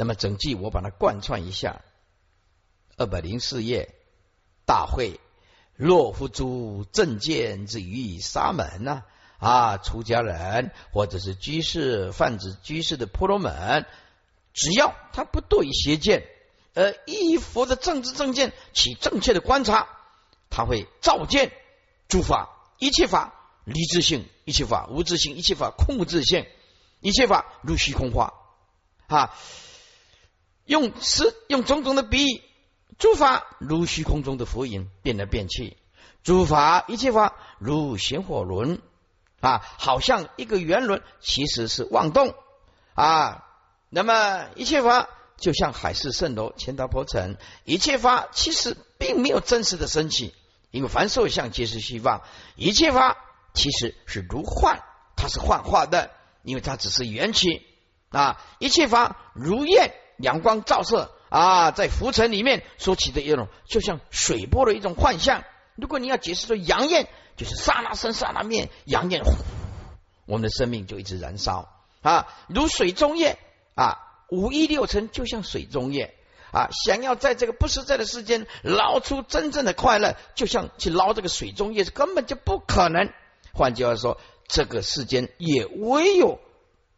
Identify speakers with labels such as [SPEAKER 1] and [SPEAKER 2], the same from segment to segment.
[SPEAKER 1] 那么整句我把它贯穿一下，二百零四页大会，若夫诸正见之于沙门呢？啊，出家人或者是居士、泛指居士的婆罗门，只要他不堕于邪见，而依佛的正知正见起正确的观察，他会照见诸法一切法离自性，一切法无自性，一切法空无自性，一切法如虚空化啊。用是用种种的比喻，诸法如虚空中的浮云，变来变去；诸法一切法如旋火轮。啊，好像一个圆轮，其实是妄动啊。那么一切法就像海市蜃楼、千岛破城，一切法其实并没有真实的升起，因为凡受相皆是虚妄。一切法其实是如幻，它是幻化的，因为它只是缘起啊。一切法如焰，阳光照射啊，在浮尘里面所起的一种，就像水波的一种幻象。如果你要解释说阳焰。就是刹那生刹那灭，阳焰，我们的生命就一直燃烧啊，如水中液啊，五一六尘就像水中液啊，想要在这个不实在的世间捞出真正的快乐，就像去捞这个水中液，是根本就不可能。换句话说，这个世间也唯有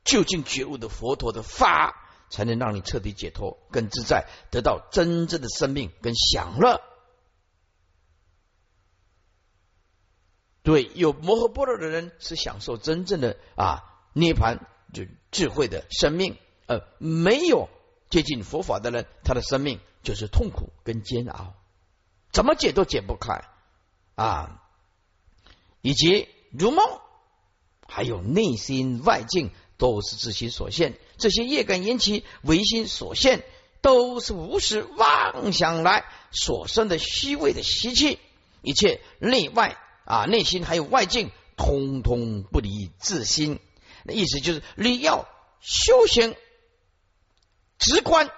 [SPEAKER 1] 究竟觉悟的佛陀的法，才能让你彻底解脱、更自在，得到真正的生命跟享乐。对，有摩诃般若的人是享受真正的啊涅盘，就智慧的生命；而没有接近佛法的人，他的生命就是痛苦跟煎熬，怎么解都解不开啊！以及如梦，还有内心外境，都是自心所现。这些业感引起唯心所现，都是无始妄想来所生的虚伪的习气，一切内外。啊，内心还有外境，通通不离自心。那意思就是，你要修行，直观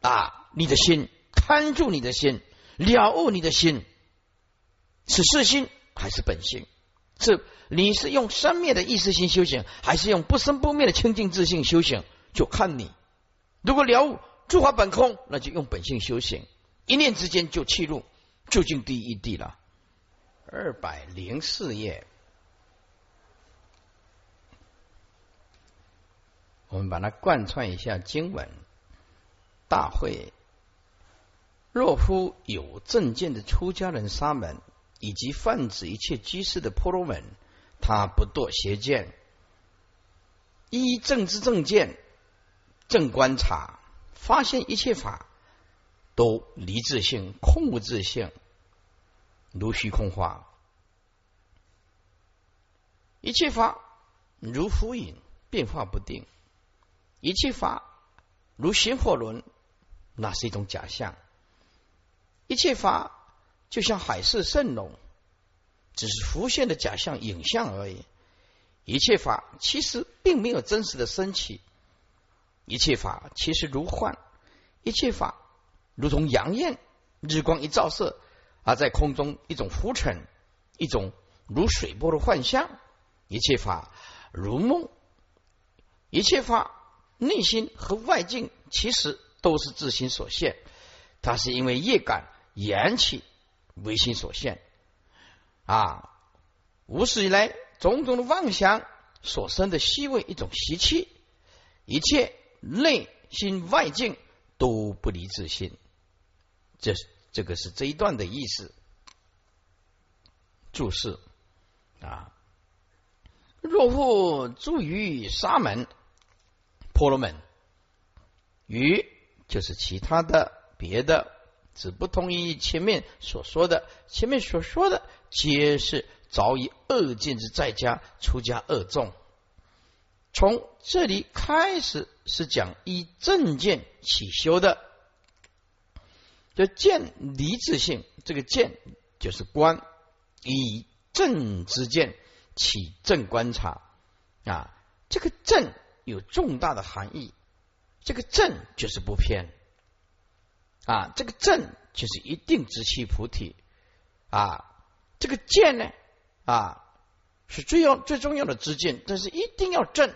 [SPEAKER 1] 啊，你的心，看住你的心，了悟你的心，是世心还是本性？是你是用生灭的意识心修行，还是用不生不灭的清净自性修行？就看你。如果了悟诸法本空，那就用本性修行，一念之间就契入究竟第一地了。二百零四页，我们把它贯穿一下经文。大会，若夫有正见的出家人沙门，以及泛指一切居士的婆罗门，他不堕邪见，依正知正见正观察，发现一切法都离自性，空无自性。如虚空化，一切法如浮影，变化不定；一切法如旋火轮，那是一种假象；一切法就像海市蜃楼，只是浮现的假象、影像而已；一切法其实并没有真实的升起；一切法其实如幻；一切法如同阳焰，日光一照射。而在空中，一种浮尘，一种如水波的幻象，一切法如梦，一切法内心和外境其实都是自心所现，它是因为业感缘起唯心所现啊，无始以来种种的妄想所生的虚伪一种习气，一切内心外境都不离自心，这。这个是这一段的意思。注释啊，若复住于沙门、婆罗门，于就是其他的别的，只不同于前面所说的。前面所说的皆是早已恶见之在家出家恶众。从这里开始是讲以正见起修的。就见离自性，这个见就是观，以正之见起正观察啊。这个正有重大的含义，这个正就是不偏啊。这个正就是一定直气菩提啊。这个见呢啊，是最要最重要的知见，但是一定要正，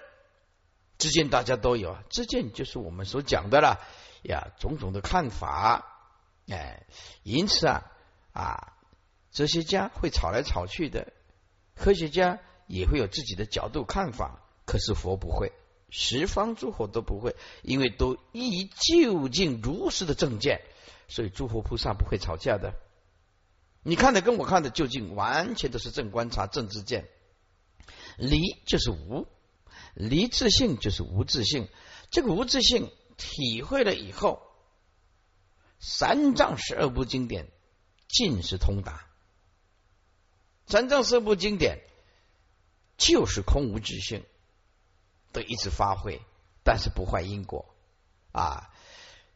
[SPEAKER 1] 知见大家都有，知见就是我们所讲的了呀，种种的看法，哎，因此啊啊，哲学家会吵来吵去的，科学家也会有自己的角度看法，可是佛不会，十方诸佛都不会，因为都依究竟如实的正见，所以诸佛菩萨不会吵架的。你看的跟我看的究竟完全都是正观察、正知见，离就是无。离自性就是无自性，这个无自性体会了以后，三藏十二部经典尽是通达。三藏十二部经典就是空无自性，的一直发挥，但是不坏因果啊。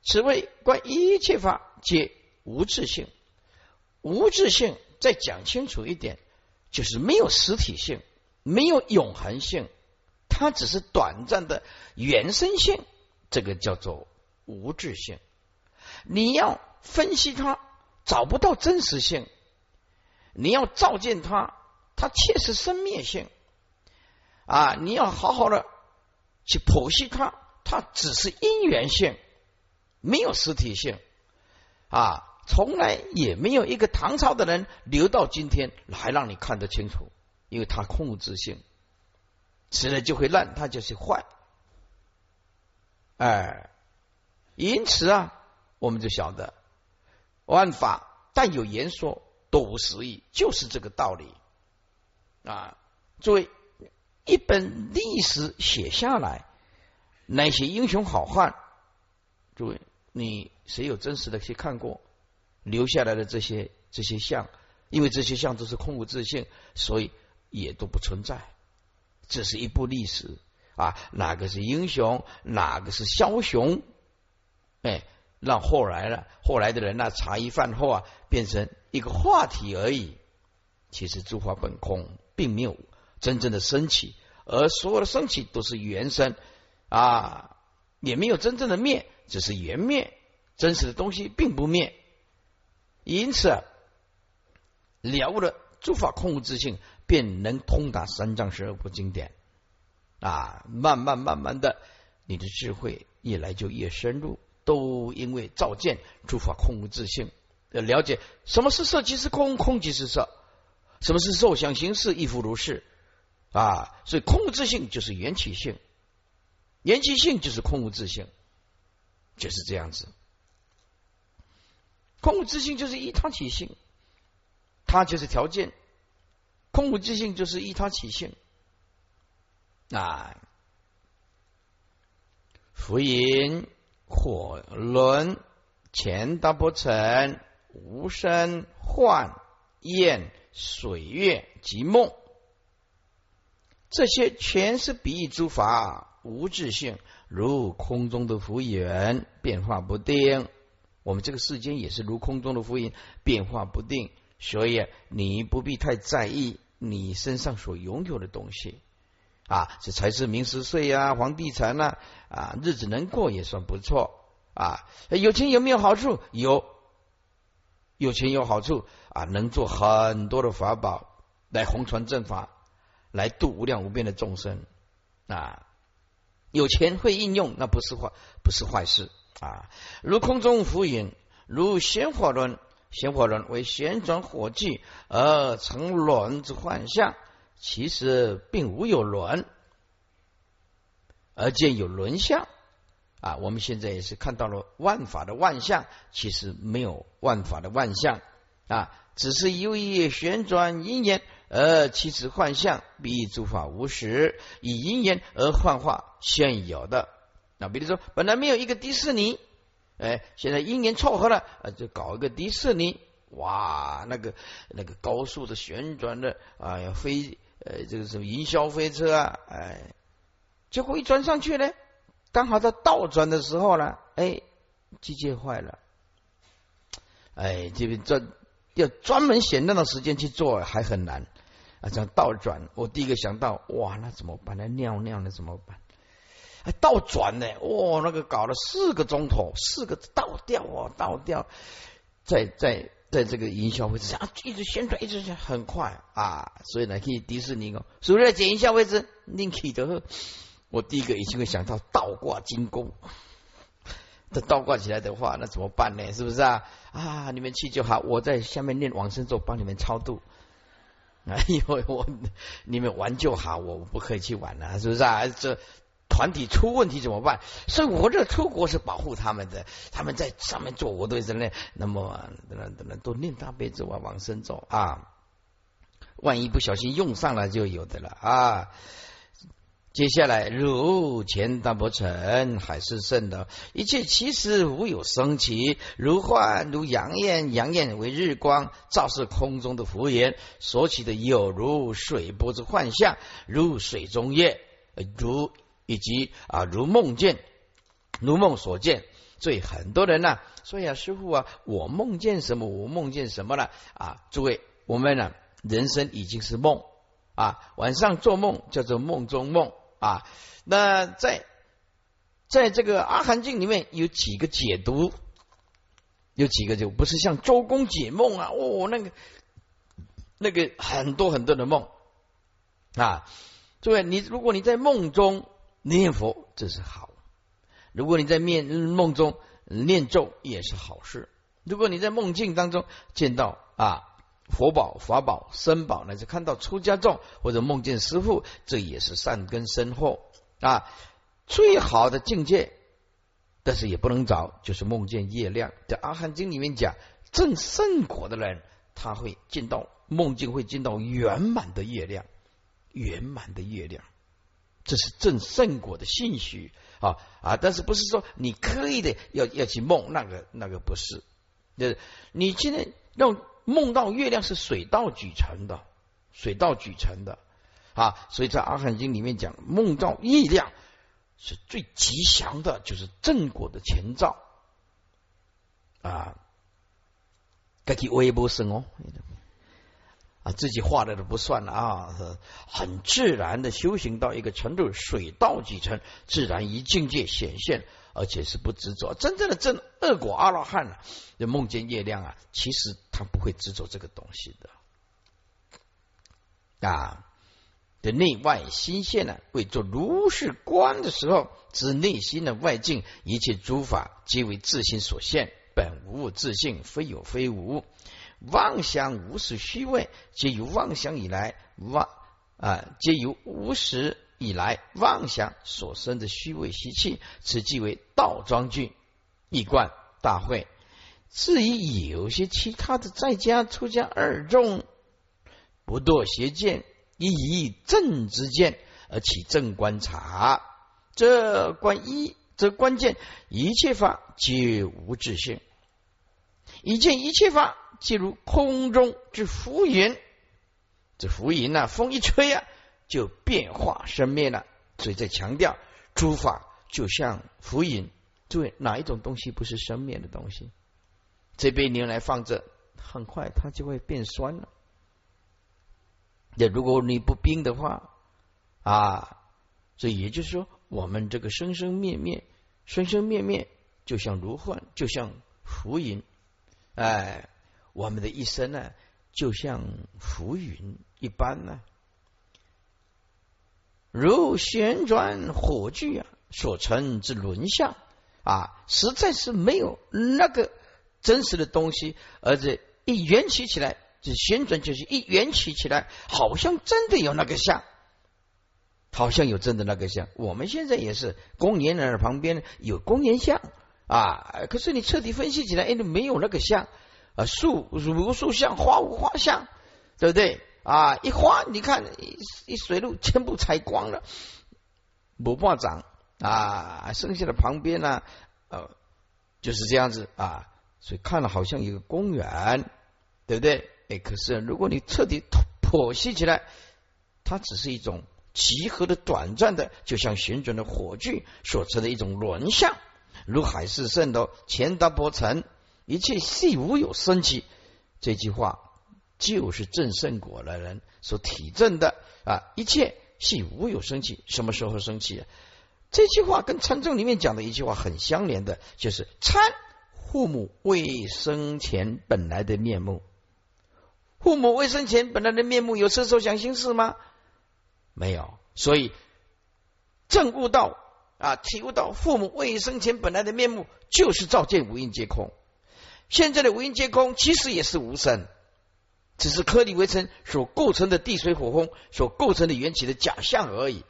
[SPEAKER 1] 此谓观一切法皆无自性，无自性再讲清楚一点，就是没有实体性，没有永恒性。它只是短暂的原生性，这个叫做无质性。你要分析它，找不到真实性；你要照见它，它确实生灭性。啊，你要好好的去剖析它，它只是因缘性，没有实体性。啊，从来也没有一个唐朝的人留到今天还让你看得清楚，因为它控制性。吃了就会烂，它就是坏。哎，因此啊，我们就晓得万法但有言说，都无实义，就是这个道理啊。作为一本历史写下来，那些英雄好汉，诸位，你谁有真实的去看过留下来的这些这些像？因为这些像都是空无自性，所以也都不存在。这是一部历史啊，哪个是英雄，哪个是枭雄？哎，让后来了，后来的人呢，茶余饭后啊，变成一个话题而已。其实诸法本空，并没有真正的升起，而所有的升起都是原生啊，也没有真正的灭，只是缘灭。真实的东西并不灭，因此了悟了诸法空无自性。便能通达三藏十二部经典啊，慢慢慢慢的，你的智慧越来就越深入，都因为照见诸法空无自性，要了解什么是色即是空，空即是色，什么是受想行识亦复如是啊，所以空无自性就是缘起性，缘起性就是空无自性，就是这样子，空无自性就是依他起性，它就是条件。空无自性就是依他起性啊，浮云火轮前大波尘无声幻焰水月及梦，这些全是比喻诸法无自性，如空中的浮云，变化不定。我们这个世间也是如空中的浮云，变化不定。所以你不必太在意你身上所拥有的东西啊，这才是名十岁呀，房地产呐啊，日子能过也算不错啊。有钱有没有好处？有，有钱有好处啊，能做很多的法宝来弘传正法，来度无量无边的众生啊。有钱会应用，那不是坏，不是坏事啊。如空中浮云，如鲜花轮。鲜火轮为旋转火炬而成轮之幻象，其实并无有轮，而见有轮相啊！我们现在也是看到了万法的万象，其实没有万法的万象啊，只是由于旋转因缘而起此幻象，比诸法无实，以因缘而幻化现有的。那比如说，本来没有一个迪士尼。哎，现在因缘凑合了，呃，就搞一个迪士尼，哇，那个那个高速的旋转的，啊，飞，呃，这个什么云霄飞车啊，哎，结果一转上去呢，刚好在倒转的时候呢，哎，机械坏了，哎，这边专要专门选那段时间去做还很难啊，这样倒转，我第一个想到，哇，那怎么办？那尿尿那怎么办？还倒转呢，哇，那个搞了四个钟头，四个倒吊哦，倒吊，在在在这个营销位置上一直旋转，一直旋很快啊，所以呢，去迪士尼哦，是不是在营销位置？你去的我第一个已经会想到倒挂金钩。这倒挂起来的话，那怎么办呢？是不是啊？啊，你们去就好，我在下面念往生咒，帮你们超度。哎呦，我你们玩就好，我不可以去玩了，是不是啊？这团体出问题怎么办？所以我这出国是保护他们的，他们在上面做，我都在那，那么等等等等，都念大悲咒啊，往生咒啊，万一不小心用上了，就有的了啊。接下来，如前大伯成海市蜃楼，一切其实无有生起，如幻如阳焰，阳焰为日光，照射空中的浮云，所起的有如水波之幻象，如水中月，如以及啊如梦见，如梦所见。所以很多人呢，说呀，师傅啊，我梦见什么？我梦见什么了？啊，诸位，我们呢，人生已经是梦啊，晚上做梦叫做梦中梦。啊，那在在这个《阿含经》里面有几个解读，有几个就不是像周公解梦啊，哦，那个那个很多很多的梦啊。诸位，你如果你在梦中念佛，这是好；如果你在面梦中念咒，也是好事。如果你在梦境当中见到啊。佛宝、法宝、僧宝，乃至看到出家众或者梦见师傅，这也是善根深厚啊。最好的境界，但是也不能找，就是梦见月亮。在《阿含经》里面讲，正圣果的人，他会见到梦境，会见到圆满的月亮，圆满的月亮，这是正圣果的信许啊啊！但是不是说你刻意的要要去梦那个那个不是？就是你现在让。梦到月亮是水到渠成的，水到渠成的啊，所以在《阿含经》里面讲，梦到月亮是最吉祥的，就是正果的前兆啊。该去微波生哦，啊，自己画的都不算了啊，很自然的修行到一个程度，水到渠成，自然一境界显现。而且是不执着，真正的正恶果阿罗汉啊，就梦见月亮啊，其实他不会执着这个东西的啊。的内外心现呢，为做如是观的时候，指内心的外境，一切诸法皆为自心所现，本无自性，非有非无，妄想无始虚位，皆由妄想以来妄啊，皆由无始。以来妄想所生的虚伪习气，此即为道庄具一贯大会。至于有些其他的在家出家二众，不堕邪见，亦以正之见而起正观察。这观一，这关键一切法皆无自性，一见一切法即如空中之浮云。这浮云啊，风一吹啊。就变化生灭了，所以在强调诸法就像浮云。诸位，哪一种东西不是生灭的东西？这杯牛奶放着，很快它就会变酸了。那如果你不冰的话啊，所以也就是说，我们这个生生灭灭、生生灭灭，就像如幻，就像浮云。哎，我们的一生呢，就像浮云一般呢。如旋转火炬啊，所成之轮相啊，实在是没有那个真实的东西，而且一圆起起来，就旋转就是一圆起起来，好像真的有那个像，好像有真的那个像。我们现在也是公园那旁边有公园像啊，可是你彻底分析起来，哎，没有那个像啊，树如树像，花无花像，对不对？啊！一花，你看一一水路全部采光了，不怕长啊！剩下的旁边呢，呃，就是这样子啊。所以看了好像一个公园，对不对？哎，可是如果你彻底剖析起来，它只是一种集合的短暂的，就像旋转的火炬所成的一种轮相，如海市蜃楼，钱达波城，一切系无有生起。这句话。就是正圣果的人所体证的啊，一切系无有生气，什么时候生气？这句话跟禅宗里面讲的一句话很相连的，就是参父母未生前本来的面目。父母未生前本来的面目有色受想行识吗？没有，所以证悟到啊，体悟到父母未生前本来的面目就是照见五蕴皆空。现在的无因皆空，其实也是无生，只是颗粒微尘所构成的地水火风所构成的缘起的假象而已。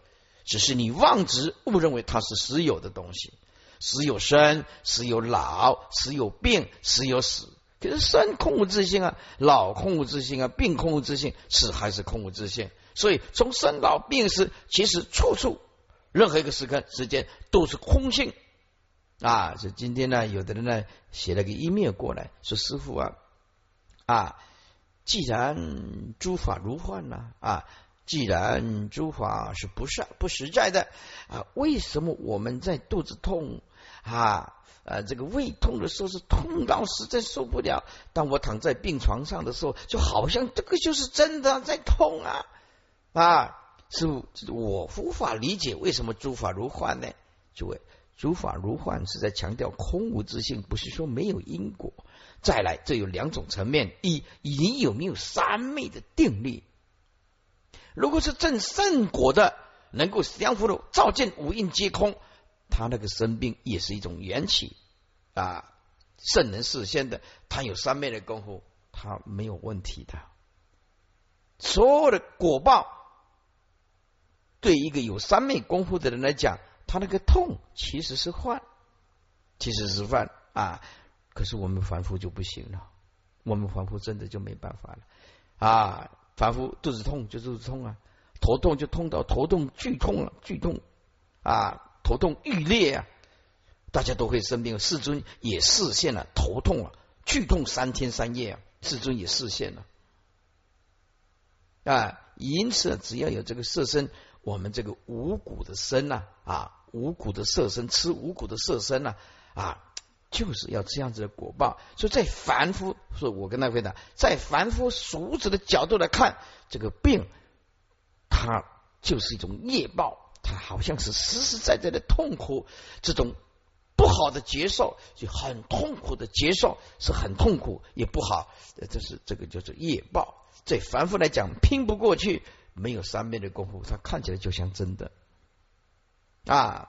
[SPEAKER 1] 只是你妄执误认为它是实有的东西，实有生，实有老，实有病，实有死。可是生空无自性啊，老空无自性啊，病空无自性，死还是空无自性。所以从生老病死，其实处处任何一个时刻时间都是空性。啊，所以今天呢，有的人呢写了个 email 过来，说师傅啊，啊，既然诸法如幻呐，啊，既然诸法是不是不实在的啊，为什么我们在肚子痛啊，呃，这个胃痛的时候是痛到实在受不了，当我躺在病床上的时候，就好像这个就是真的在痛啊啊，师傅，我无法理解为什么诸法如幻呢？诸位。诸法如幻是在强调空无自性，不是说没有因果。再来，这有两种层面：一，你有没有三昧的定力？如果是正圣果的，能够相互的照见五蕴皆空，他那个生病也是一种缘起啊。圣人事先的，他有三昧的功夫，他没有问题的。所有的果报，对一个有三昧功夫的人来讲。他那个痛其实是幻，其实是幻啊！可是我们凡夫就不行了，我们凡夫真的就没办法了啊！凡夫肚子痛就肚子痛啊，头痛就痛到头痛剧痛了，剧痛啊，头痛欲裂啊！大家都会生病，世尊也视现了头痛啊，剧痛三天三夜啊，世尊也视现了啊！因此，只要有这个色身，我们这个五谷的身呐啊。五谷的色身，吃五谷的色身呢？啊，就是要这样子的果报。所以在凡夫，是我跟他回答，在凡夫俗子的角度来看，这个病，它就是一种业报，它好像是实实在在的痛苦，这种不好的接受，就很痛苦的接受，是很痛苦，也不好。这是这个叫做业报。在凡夫来讲，拼不过去，没有三昧的功夫，它看起来就像真的。啊，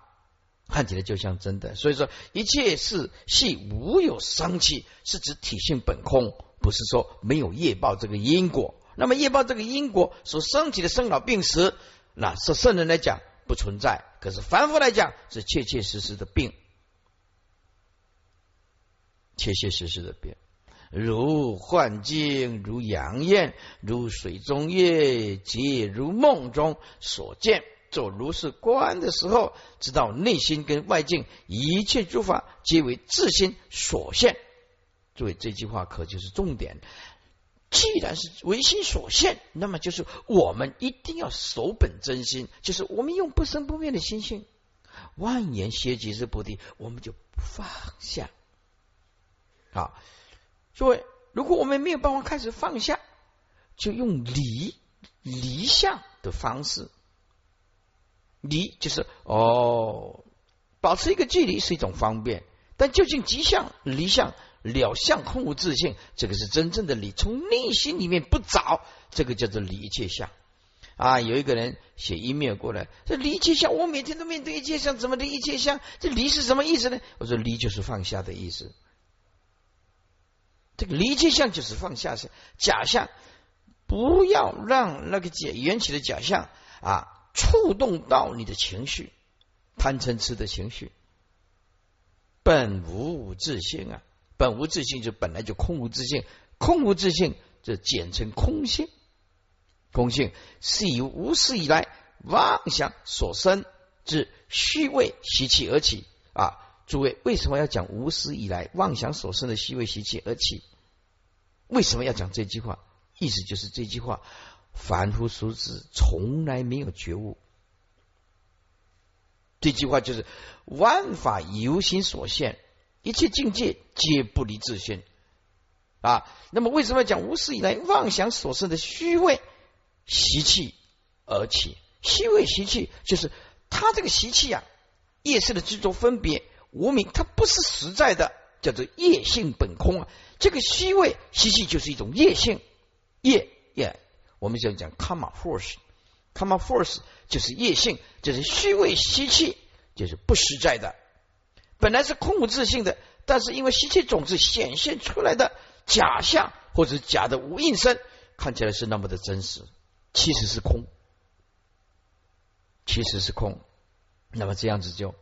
[SPEAKER 1] 看起来就像真的，所以说一切事系无有生气，是指体性本空，不是说没有业报这个因果。那么业报这个因果所升起的生老病死，那是圣人来讲不存在，可是凡夫来讲是切切实实的病，切切实实的病，如幻境，如阳焰，如水中月，皆如梦中所见。做如是观的时候，知道内心跟外境一切诸法皆为自心所现。注意，这句话可就是重点。既然是唯心所现，那么就是我们一定要守本真心，就是我们用不生不灭的心性，万言歇即是菩提，我们就放下。好，诸位，如果我们没有办法开始放下，就用离离相的方式。离就是哦，保持一个距离是一种方便，但究竟吉相离相了相空无自性，这个是真正的离。从内心里面不找，这个叫做离一切相啊。有一个人写一面过来，这离一切相，我每天都面对一切相，怎么离一切相？这离是什么意思呢？我说离就是放下的意思。这个离一切相就是放下是假象，不要让那个假缘起的假象啊。触动到你的情绪，贪嗔痴的情绪，本无自性啊！本无自性就本来就空无自性，空无自性这简称空性。空性是由无始以来妄想所生之虚伪习气而起啊！诸位为什么要讲无始以来妄想所生的虚伪习气而起？为什么要讲这句话？意思就是这句话。凡夫俗子从来没有觉悟，这句话就是万法由心所现，一切境界皆不离自性啊。那么为什么要讲无始以来妄想所生的虚伪习气而起？虚伪习气就是他这个习气啊，业色的执着分别无名，它不是实在的，叫做业性本空啊。这个虚伪习气就是一种业性业业。我们就讲 karma force，，come force 就是业性，就是虚伪习气，就是不实在的。本来是空无自性的，但是因为习气种子显现出来的假象，或者假的无应身，看起来是那么的真实，其实是空，其实是空。那么这样子就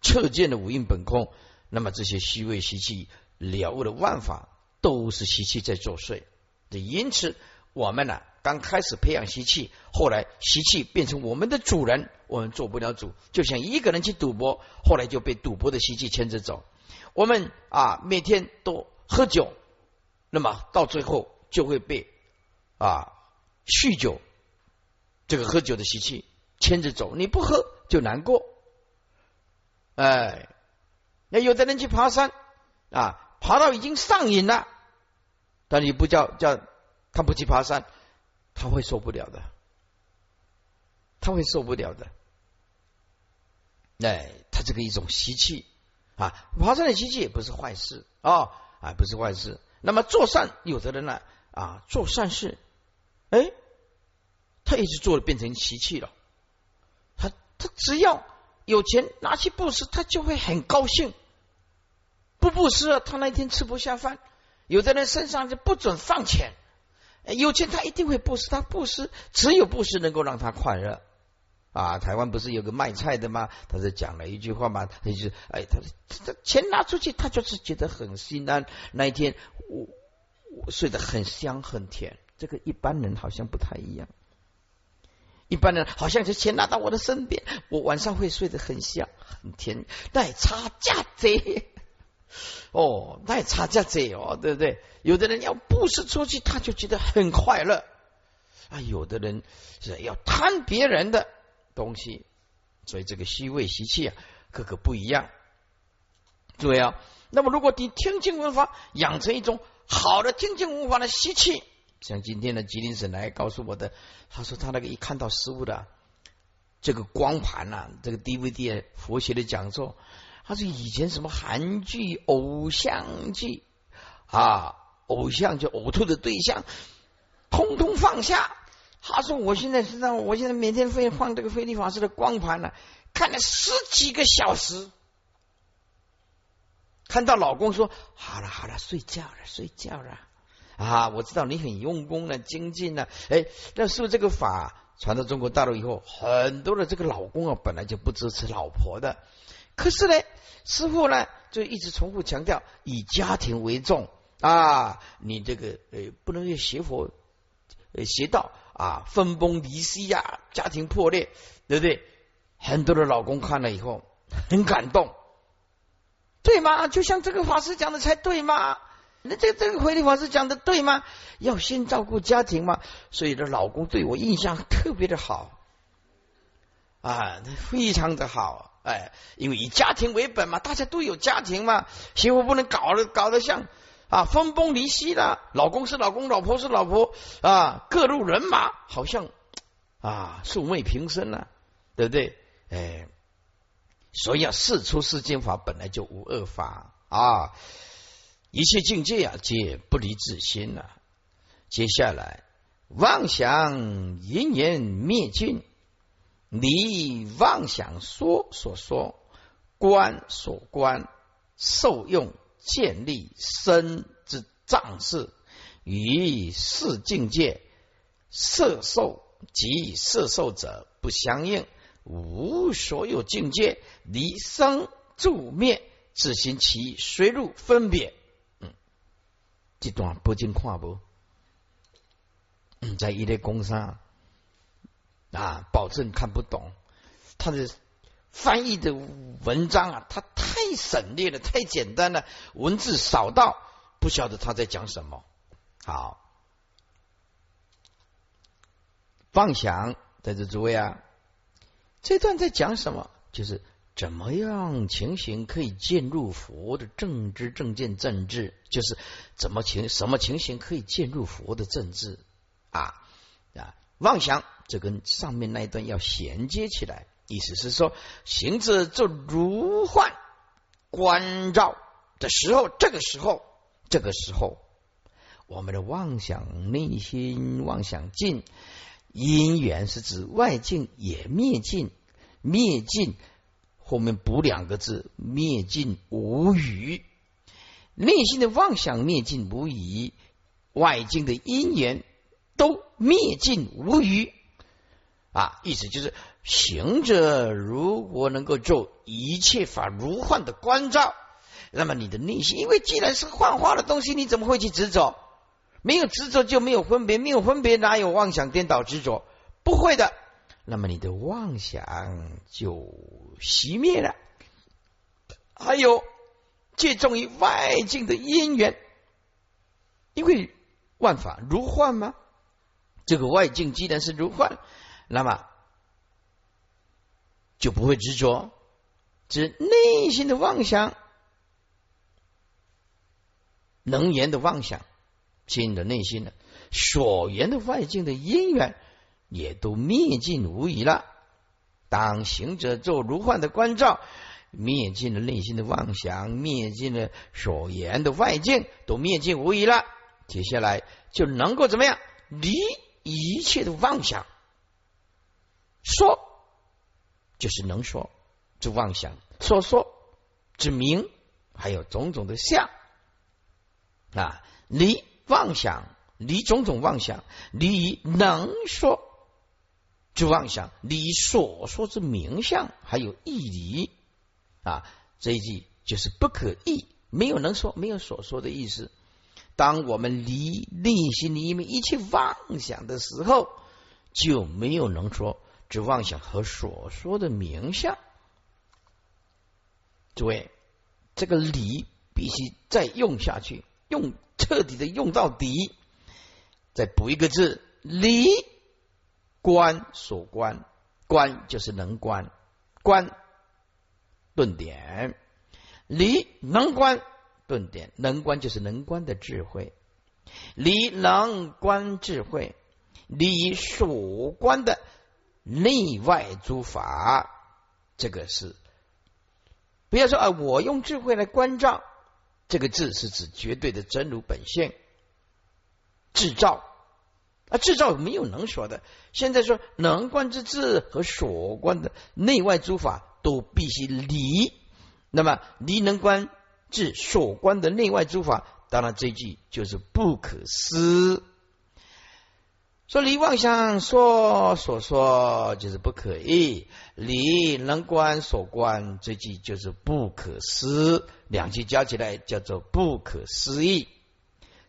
[SPEAKER 1] 彻见了五蕴本空，那么这些虚伪习气了悟的万法，都是习气在作祟。因此，我们呢刚开始培养习气，后来习气变成我们的主人。我们做不了主，就像一个人去赌博，后来就被赌博的习气牵着走。我们啊，每天都喝酒，那么到最后就会被啊酗酒这个喝酒的习气牵着走。你不喝就难过，哎，那有的人去爬山啊，爬到已经上瘾了，但你不叫叫他不去爬山，他会受不了的，他会受不了的。哎，他这个一种习气啊，爬山的习气也不是坏事啊，啊，不是坏事。那么做善，有的人呢啊，做善事，哎，他一直做了变成习气了。他他只要有钱拿去布施，他就会很高兴。不布施，他那一天吃不下饭。有的人身上就不准放钱，有钱他一定会布施，他布施只有布施能够让他快乐。啊，台湾不是有个卖菜的吗？他就讲了一句话嘛，他就是哎，他他钱拿出去，他就是觉得很心安。那一天我我睡得很香很甜，这个一般人好像不太一样。一般人好像就钱拿到我的身边，我晚上会睡得很香很甜。那差价贼 哦，那差价贼哦，对不对？有的人要布施出去，他就觉得很快乐啊。有的人是要贪别人的。东西，所以这个虚位习气啊，各个不一样。注意啊，那么如果你听经闻法，养成一种好的听经闻法的习气，像今天的吉林省来告诉我的，他说他那个一看到师傅的这个光盘呐，这个 DVD 佛学的讲座，他说以前什么韩剧、偶像剧啊，偶像就呕吐的对象，通通放下。他说：“我现在身上，我现在每天会放这个菲利法师的光盘了，看了十几个小时。看到老公说：‘好了好了，睡觉了睡觉了。’啊，我知道你很用功了，精进呢。哎，那是不是这个法传到中国大陆以后，很多的这个老公啊，本来就不支持老婆的。可是呢，师傅呢就一直重复强调，以家庭为重啊，你这个呃不能用邪佛呃邪道。”啊，分崩离析呀，家庭破裂，对不对？很多的老公看了以后很感动，对吗？就像这个法师讲的才对吗？那这这个回力法师讲的对吗？要先照顾家庭嘛，所以的老公对我印象特别的好啊，非常的好，哎，因为以家庭为本嘛，大家都有家庭嘛，媳妇不能搞得搞得像。啊，分崩离析了，老公是老公，老婆是老婆啊，各路人马好像啊，素昧平生了，对不对？哎，所以啊，事出世间法本来就无恶法啊，一切境界啊，皆不离自心了。接下来，妄想淫言灭尽，离妄想说所说，观所观，受用。建立身之藏事，与世境界色受及色受者不相应，无所有境界离生住灭，自行其随入分别。一，段不经看不？在一类工商啊，保证看不懂他的。翻译的文章啊，他太省略了，太简单了，文字少到不晓得他在讲什么。好，妄想在这诸位啊，这段在讲什么？就是怎么样情形可以进入佛的正知正见正智？就是怎么情什么情形可以进入佛的正智啊啊？妄想这跟上面那一段要衔接起来。意思是说，行者做如幻观照的时候，这个时候，这个时候，我们的妄想内心妄想尽，因缘是指外境也灭尽，灭尽后面补两个字，灭尽无余。内心的妄想灭尽无疑，外境的因缘都灭尽无余。啊，意思就是行者如果能够做一切法如幻的关照，那么你的内心，因为既然是幻化的东西，你怎么会去执着？没有执着就没有分别，没有分别哪有妄想颠倒执着？不会的。那么你的妄想就熄灭了。还有。借重于外境的因缘，因为万法如幻吗？这个外境既然是如幻，那么就不会执着，指内心的妄想、能言的妄想、心的内心的所缘的外境的因缘，也都灭尽无疑了。当行者做如幻的关照。灭尽了内心的妄想，灭尽了所言的外境，都灭尽无疑了。接下来就能够怎么样？离一切的妄想，说就是能说，之妄想；说说之名，还有种种的相啊。离妄想，离种种妄想，离能说就妄想，你所说之名相，还有义理。啊，这一句就是不可义，没有能说，没有所说的意思。当我们离内心里面一切妄想的时候，就没有能说，只妄想和所说的名相。诸位，这个理必须再用下去，用彻底的用到底。再补一个字，离观所观，观就是能观，观。顿点，离能观顿点，能观就是能观的智慧，离能观智慧，离所观的内外诸法，这个是。不要说啊，我用智慧来关照，这个字是指绝对的真如本性，制造。啊，制造没有能说的，现在说能观之智和所观的内外诸法。都必须离，那么离能观智所观的内外诸法，当然这句就是不可思。说离妄想说所说就是不可议，离能观所观这句就是不可思，两句加起来叫做不可思议。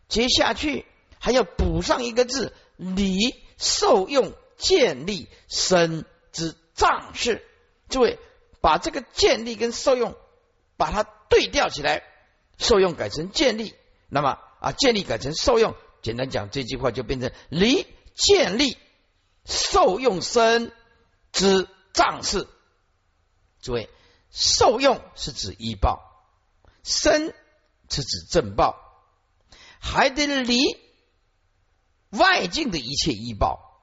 [SPEAKER 1] 接下去还要补上一个字，离受用建立身之藏事，诸位。把这个建立跟受用，把它对调起来，受用改成建立，那么啊，建立改成受用，简单讲，这句话就变成离建立受用身之藏事。诸位，受用是指医报，身是指正报，还得离外境的一切医报，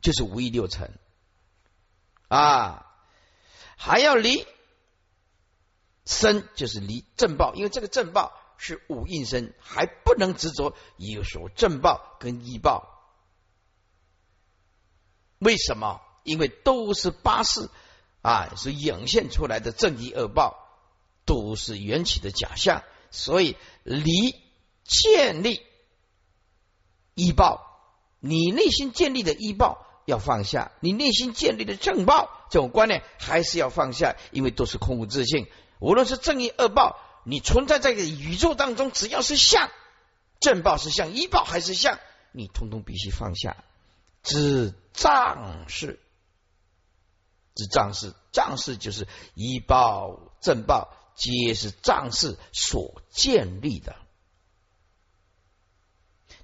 [SPEAKER 1] 就是无一六尘啊。还要离身，就是离正报，因为这个正报是五应身，还不能执着有所正报跟医报。为什么？因为都是八事啊，是涌现出来的正义恶报，都是缘起的假象，所以离建立医报，你内心建立的医报。要放下你内心建立的正报这种观念，还是要放下，因为都是空无自性。无论是正义恶报，你存在在宇宙当中，只要是相，正报是相，一报还是相，你通通必须放下。知障事，知障事，障事就是一报正报，皆是障事所建立的，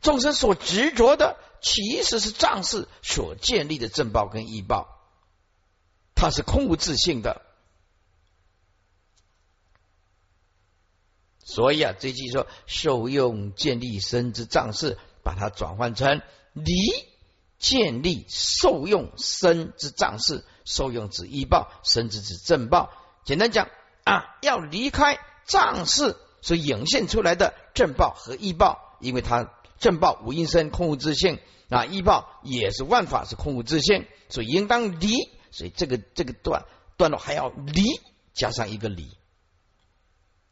[SPEAKER 1] 众生所执着的。其实是仗势所建立的正报跟异报，它是空无自性的。所以啊，这句说受用建立身之仗势，把它转换成离建立受用身之仗势，受用指异报，身之指正报。简单讲啊，要离开仗势所涌现出来的正报和异报，因为它正报无因身空无自性。啊，依报也是万法是空无自性，所以应当离。所以这个这个段段落还要离加上一个离，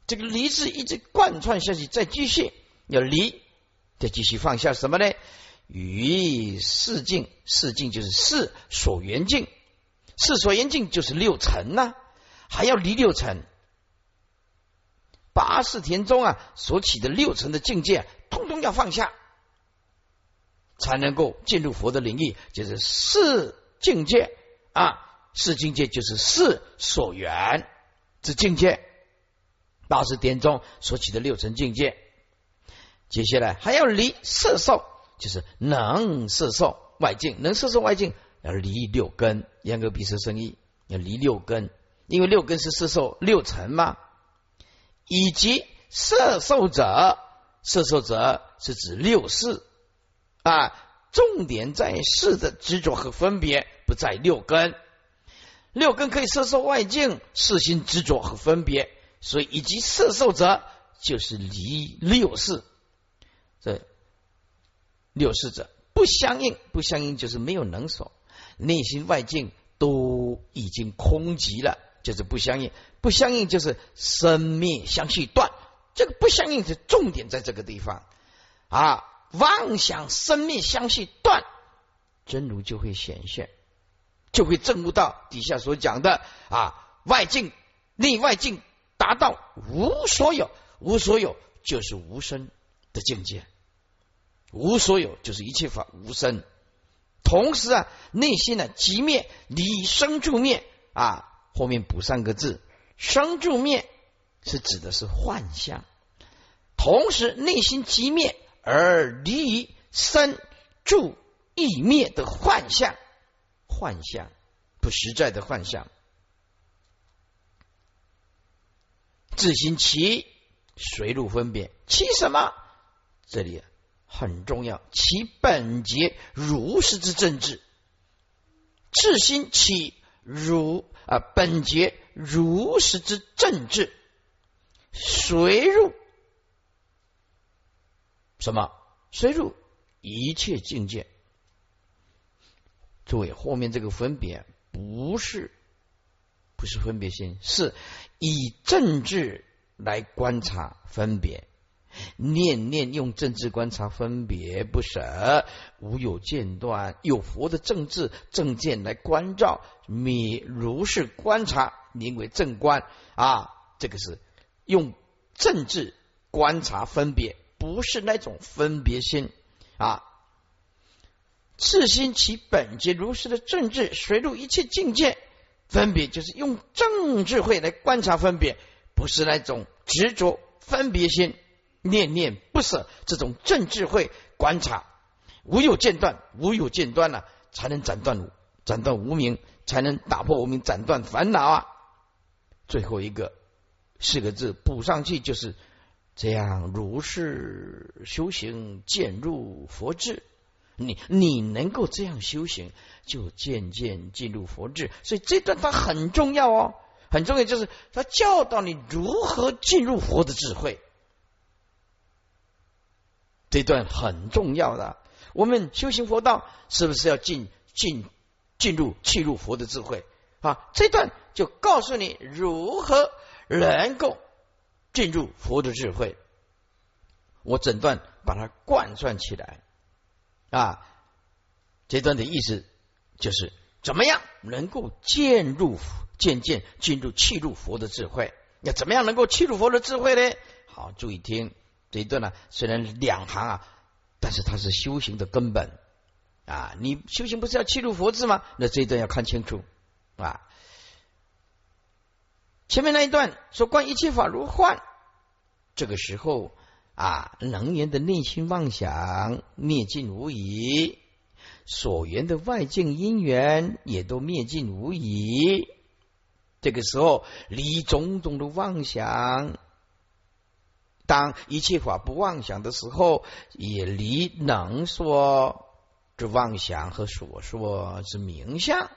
[SPEAKER 1] 这个离字一直贯穿下去，再继续要离，再继续放下什么呢？与四境，四境就是四所缘境，四所缘境就是六尘呐，还要离六尘。八世田中啊所起的六层的境界，通通要放下，才能够进入佛的领域，就是四境界啊，四境界就是四所缘之境界。八世田中所起的六层境界，接下来还要离色受，就是能色受外境，能色受外境要离六根，严格比色生意要离六根，因为六根是色受六层嘛。以及色受者，色受者是指六事啊，重点在事的执着和分别，不在六根。六根可以摄受外境，四心执着和分别，所以以及摄受者就是离六事。这六事者不相应，不相应就是没有能所，内心外境都已经空寂了。就是不相应，不相应就是生灭相续断。这个不相应的重点在这个地方啊，妄想生命相续断，真如就会显现，就会证悟到底下所讲的啊，外境内外境达到无所有，无所有就是无生的境界，无所有就是一切法无生。同时啊，内心呢即灭离生住灭啊。后面补三个字，生住灭是指的是幻象，同时内心即灭而离生住意灭的幻象，幻象不实在的幻象，自心其随入分别，其什么？这里很重要，其本节如实之政治，自心起如。啊，本节如实之政治，随入什么？深入一切境界。诸位，后面这个分别不是不是分别心，是以政治来观察分别。念念用政治观察分别不舍，无有间断，有佛的政治正见来关照，你如是观察，名为正观啊。这个是用政治观察分别，不是那种分别心啊。自心其本即如是的政治，随入一切境界，分别就是用正智慧来观察分别，不是那种执着分别心。念念不舍，这种正智慧观察，无有间断，无有间断了，才能斩断斩断无明，才能打破无明，斩断烦恼啊！最后一个四个字补上去，就是这样如是修行，渐入佛智。你你能够这样修行，就渐渐进入佛智。所以这段它很重要哦，很重要，就是他教导你如何进入佛的智慧。这段很重要的，我们修行佛道是不是要进进进入契入佛的智慧啊？这段就告诉你如何能够进入佛的智慧。我整段把它贯穿起来啊，这段的意思就是怎么样能够渐入渐渐进入契入佛的智慧？要怎么样能够契入佛的智慧呢？好，注意听。这一段呢，虽然两行啊，但是它是修行的根本啊。你修行不是要契入佛智吗？那这一段要看清楚啊。前面那一段说观一切法如幻，这个时候啊，能源的内心妄想灭尽无疑，所缘的外境因缘也都灭尽无疑。这个时候离种种的妄想。当一切法不妄想的时候，也离能说之妄想和所说之名相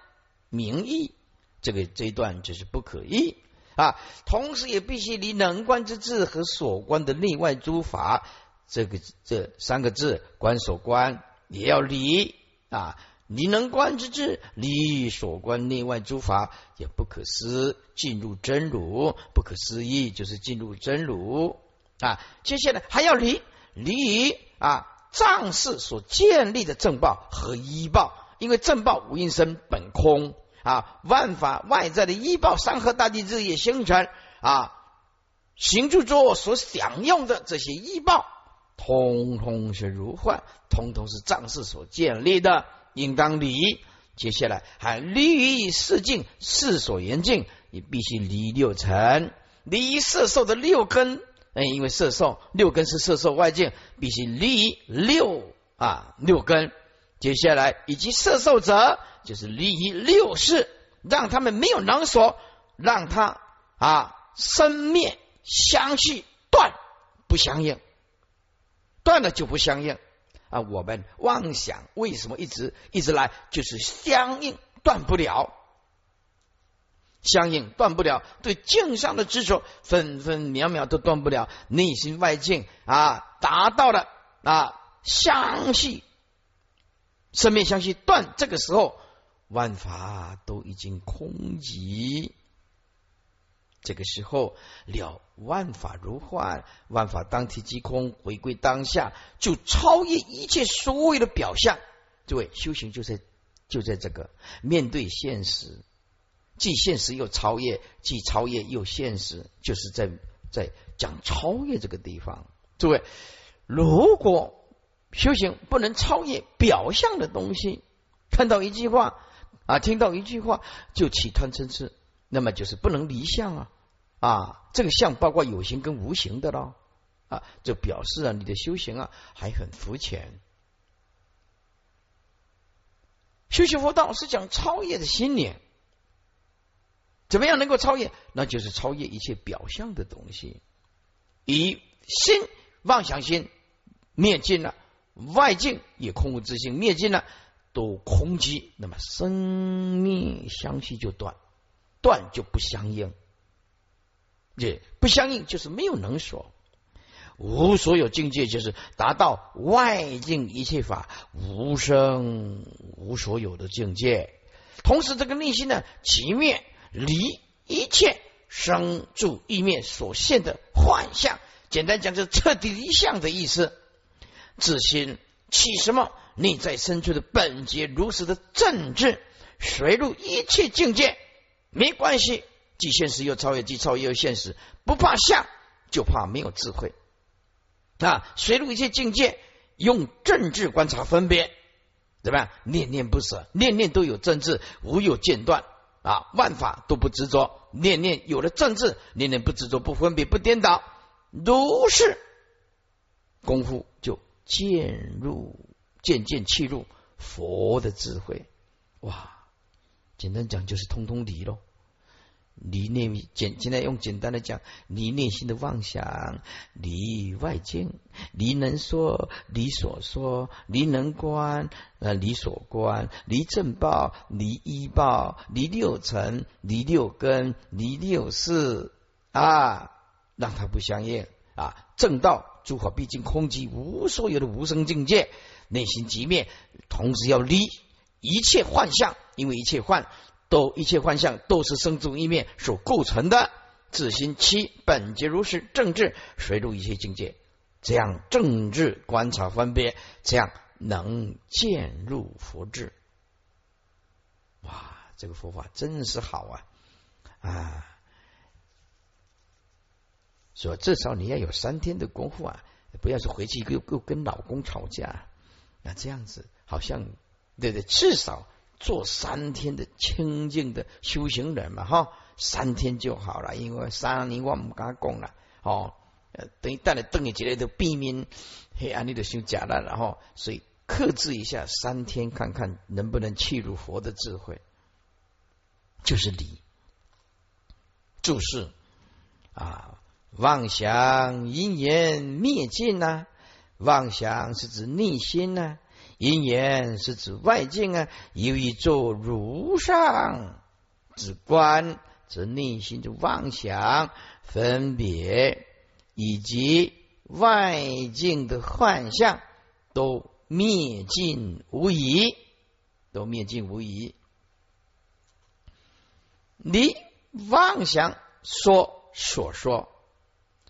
[SPEAKER 1] 名义，这个这一段就是不可议啊。同时，也必须离能观之智和所观的内外诸法，这个这三个字观所观也要离啊。离能观之智，离所观内外诸法也不可思，进入真如，不可思议就是进入真如啊。接下来还要离离啊，藏事所建立的正报和依报，因为正报无因生本空啊，万法外在的依报，山河大地日夜星辰啊，行住坐所享用的这些依报，通通是如幻，通通是藏事所建立的。应当离，接下来还离于四境，四所缘境，你必须离六尘，离色受的六根，哎，因为色受六根是色受外境，必须离六啊六根。接下来以及色受者，就是利益六事，让他们没有能所，让他啊生灭相续断不相应，断了就不相应。啊，我们妄想为什么一直一直来，就是相应断不了，相应断不了，对境上的执着分分秒秒都断不了，内心外境啊，达到了啊相续，生灭相续断，这个时候万法都已经空寂。这个时候了万法如幻，万法当体即空，回归当下，就超越一切所有的表象。诸位，修行就在就在这个面对现实，既现实又超越，既超越又现实，就是在在讲超越这个地方。诸位，如果修行不能超越表象的东西，看到一句话啊，听到一句话就起贪嗔痴。那么就是不能离相啊啊，这个相包括有形跟无形的咯啊，就表示啊你的修行啊还很肤浅。修行佛道是讲超越的心念，怎么样能够超越？那就是超越一切表象的东西，以心妄想心灭尽了，外境也空无自性灭尽了，都空寂，那么生灭相续就断。断就不相应，也不相应就是没有能所，无所有境界就是达到外境一切法无生无所有的境界。同时，这个内心呢，即灭离一切生住意灭所现的幻象，简单讲就是彻底离相的意思。自心起什么内在深处的本节如实的正治，随入一切境界。没关系，既现实又超越，既超越又现实，不怕相，就怕没有智慧啊！随入一切境界，用政治观察分别，怎么样？念念不舍，念念都有政治，无有间断啊！万法都不执着，念念有了政治，念念不执着，不分别，不颠倒，如是功夫就渐入，渐渐契入佛的智慧，哇！简单讲就是通通离喽，离内简现在用简单的讲，离内心的妄想，离外境，离能说，离所说，离能观，呃，离所观，离正报，离依报，离六尘，离六根，离六事啊，让它不相应啊。正道诸法毕竟空寂，无所有的无生境界，内心即灭，同时要离。一切幻象，因为一切幻都一切幻象都是生住意面所构成的。自心七本节如是，政治随入一切境界，这样政治观察分别，这样能渐入佛智。哇，这个佛法真是好啊！啊，说至少你要有三天的功夫啊，不要是回去又又跟老公吵架，那这样子好像。对对，至少做三天的清净的修行人嘛，哈，三天就好了。因为三年我唔敢讲了，哦，等于带来等于之类的避免黑暗里的修假了，然后所以克制一下三天，看看能不能契入佛的智慧，就是理注释啊，妄想因缘灭尽呐，妄想是指内心呐。因缘是指外境啊，由于做如上之观，则内心的妄想、分别以及外境的幻象都灭尽无疑，都灭尽无疑。你妄想说所说，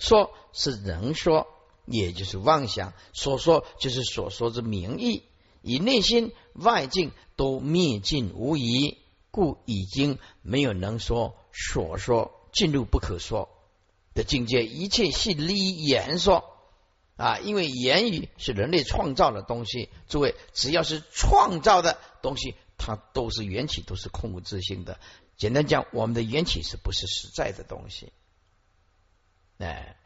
[SPEAKER 1] 说是人说，也就是妄想所说，就是所说之名义，以内心外境都灭尽无疑，故已经没有能说所说进入不可说的境界，一切系立言说。啊，因为言语是人类创造的东西，诸位，只要是创造的东西，它都是缘起，都是空无自性的。简单讲，我们的缘起是不是实在的东西？哎。